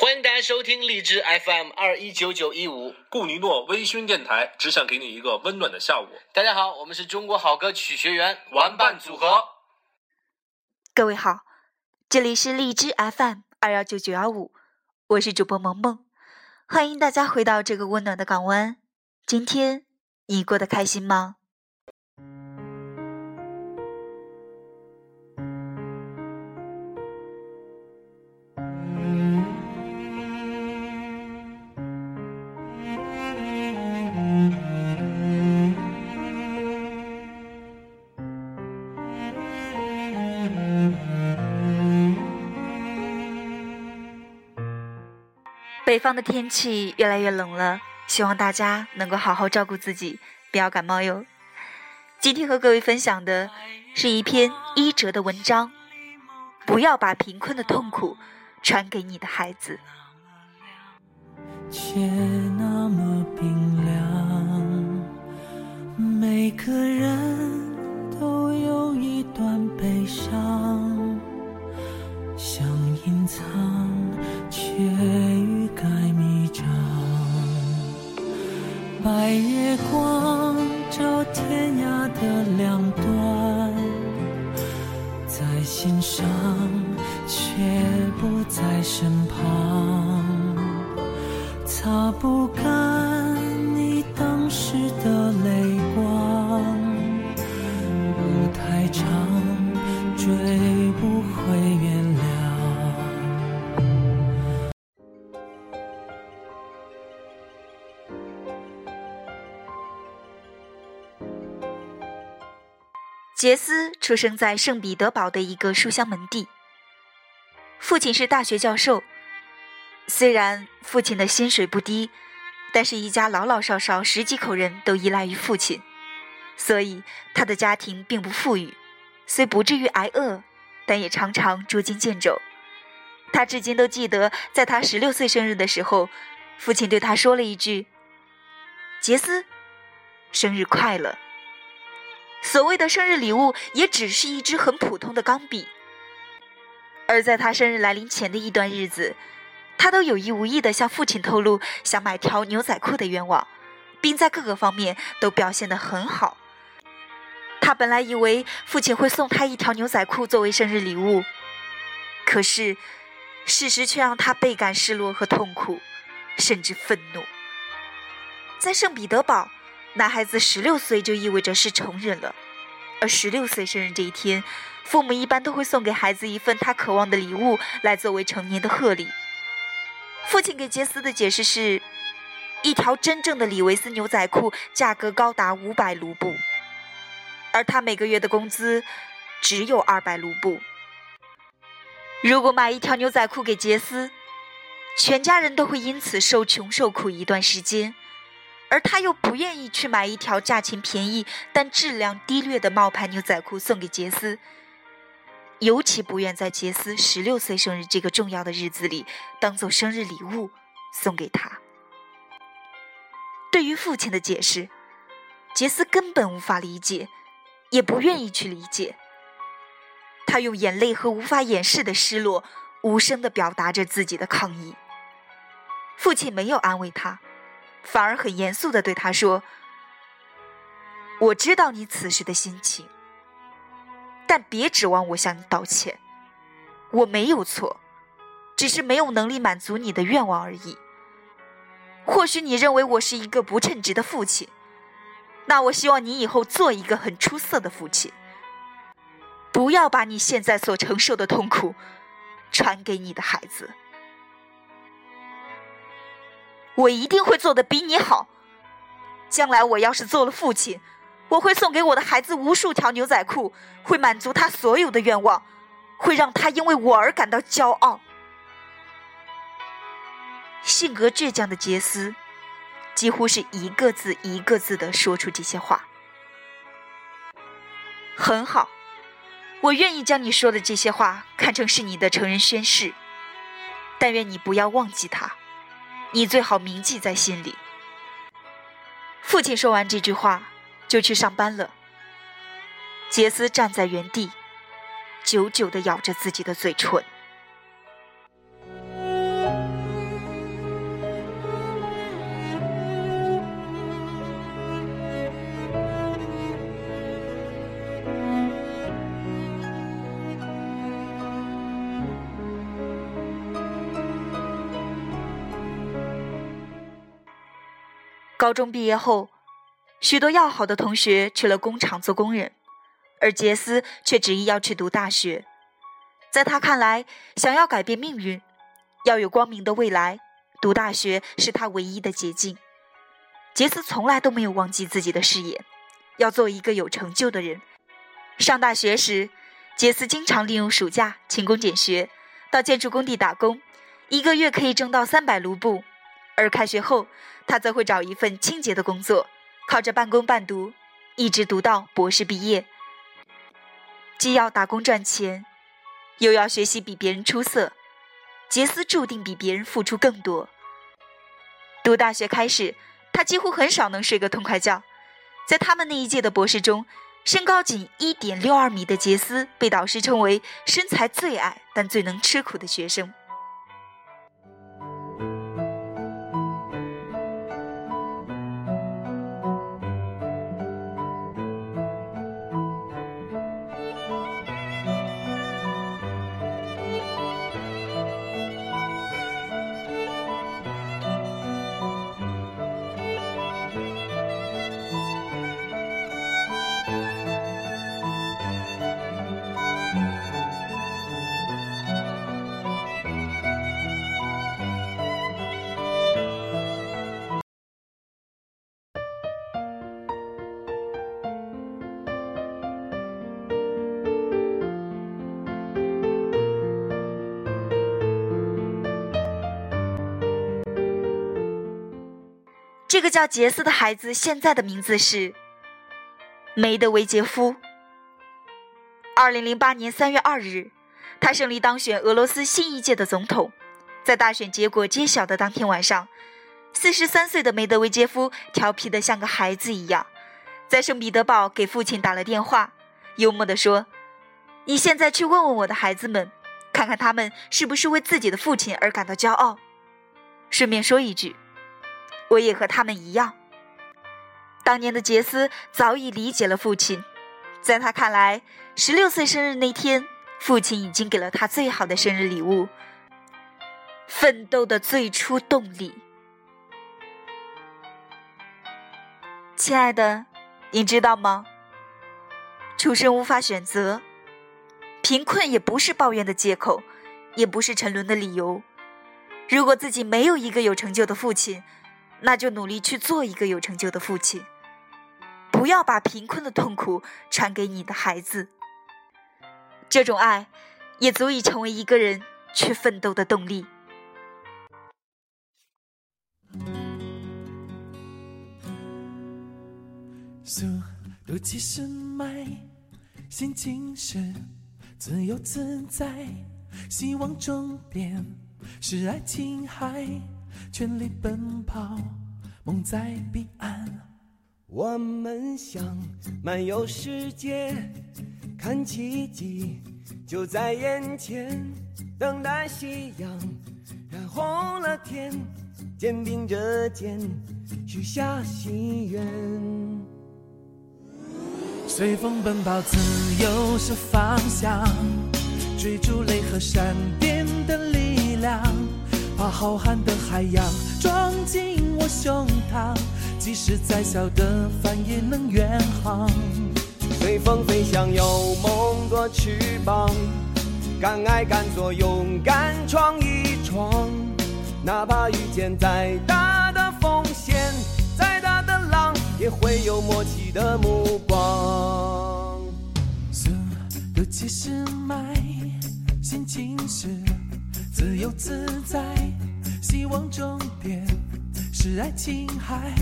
欢迎大家收听荔枝 FM 二一九九一五。顾尼诺微醺电台，只想给你一个温暖的下午。大家好，我们是中国好歌曲学员玩伴组合。各位好，这里是荔枝 FM 二幺九九幺五，我是主播萌萌，欢迎大家回到这个温暖的港湾。今天你过得开心吗？北方的天气越来越冷了，希望大家能够好好照顾自己，不要感冒哟。今天和各位分享的是一篇医哲的文章，不要把贫困的痛苦传给你的孩子。却那么在心上却不在身旁，擦不干你当时的泪光，杰斯出生在圣彼得堡的一个书香门第，父亲是大学教授。虽然父亲的薪水不低，但是一家老老少少十几口人都依赖于父亲，所以他的家庭并不富裕。虽不至于挨饿，但也常常捉襟见肘。他至今都记得，在他十六岁生日的时候，父亲对他说了一句：“杰斯，生日快乐。”所谓的生日礼物也只是一支很普通的钢笔，而在他生日来临前的一段日子，他都有意无意地向父亲透露想买条牛仔裤的愿望，并在各个方面都表现得很好。他本来以为父亲会送他一条牛仔裤作为生日礼物，可是事实却让他倍感失落和痛苦，甚至愤怒。在圣彼得堡。男孩子十六岁就意味着是成人了，而十六岁生日这一天，父母一般都会送给孩子一份他渴望的礼物，来作为成年的贺礼。父亲给杰斯的解释是：一条真正的李维斯牛仔裤价格高达五百卢布，而他每个月的工资只有二百卢布。如果买一条牛仔裤给杰斯，全家人都会因此受穷受苦一段时间。而他又不愿意去买一条价钱便宜但质量低劣的冒牌牛仔裤送给杰斯，尤其不愿在杰斯十六岁生日这个重要的日子里当做生日礼物送给他。对于父亲的解释，杰斯根本无法理解，也不愿意去理解。他用眼泪和无法掩饰的失落，无声地表达着自己的抗议。父亲没有安慰他。反而很严肃的对他说：“我知道你此时的心情，但别指望我向你道歉。我没有错，只是没有能力满足你的愿望而已。或许你认为我是一个不称职的父亲，那我希望你以后做一个很出色的父亲。不要把你现在所承受的痛苦传给你的孩子。”我一定会做的比你好。将来我要是做了父亲，我会送给我的孩子无数条牛仔裤，会满足他所有的愿望，会让他因为我而感到骄傲。性格倔强的杰斯，几乎是一个字一个字的说出这些话。很好，我愿意将你说的这些话看成是你的成人宣誓，但愿你不要忘记他。你最好铭记在心里。父亲说完这句话，就去上班了。杰斯站在原地，久久地咬着自己的嘴唇。高中毕业后，许多要好的同学去了工厂做工人，而杰斯却执意要去读大学。在他看来，想要改变命运，要有光明的未来，读大学是他唯一的捷径。杰斯从来都没有忘记自己的事业，要做一个有成就的人。上大学时，杰斯经常利用暑假勤工俭学，到建筑工地打工，一个月可以挣到三百卢布。而开学后，他则会找一份清洁的工作，靠着半工半读，一直读到博士毕业。既要打工赚钱，又要学习比别人出色，杰斯注定比别人付出更多。读大学开始。他几乎很少能睡个痛快觉，在他们那一届的博士中，身高仅一点六二米的杰斯被导师称为身材最矮但最能吃苦的学生。这个叫杰斯的孩子现在的名字是梅德韦杰夫。二零零八年三月二日，他胜利当选俄罗斯新一届的总统。在大选结果揭晓的当天晚上，四十三岁的梅德韦杰夫调皮的像个孩子一样，在圣彼得堡给父亲打了电话，幽默地说：“你现在去问问我的孩子们，看看他们是不是为自己的父亲而感到骄傲。”顺便说一句。我也和他们一样。当年的杰斯早已理解了父亲，在他看来，十六岁生日那天，父亲已经给了他最好的生日礼物——奋斗的最初动力。亲爱的，你知道吗？出生无法选择，贫困也不是抱怨的借口，也不是沉沦的理由。如果自己没有一个有成就的父亲，那就努力去做一个有成就的父亲，不要把贫困的痛苦传给你的孩子。这种爱，也足以成为一个人去奋斗的动力。速度七十迈，心情是自由自在，希望终点是爱琴海。全力奔跑，梦在彼岸。我们想漫游世界，看奇迹就在眼前。等待夕阳染红了天，肩并着肩许下心愿。随风奔跑，自由是方向，追逐雷和闪电的力。把浩瀚的海洋装进我胸膛，即使再小的帆也能远航。随风飞翔，有梦多翅膀，敢爱敢做，勇敢闯一闯。哪怕遇见再大的风险，再大的浪，也会有默契的目光。速度七十迈，心情是。自由自在，希望终点是爱琴海，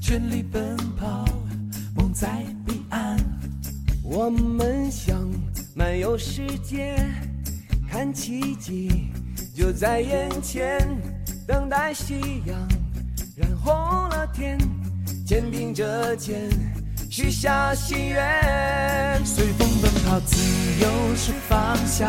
全力奔跑，梦在彼岸。我们想漫游世界，看奇迹就在眼前，等待夕阳染红了天，肩并着肩许下心愿。随风奔跑，自由是方向。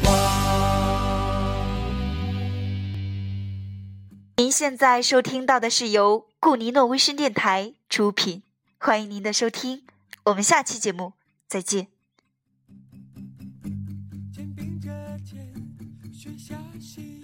光您现在收听到的是由顾尼诺微声电台出品，欢迎您的收听，我们下期节目再见。肩并着肩，许下心。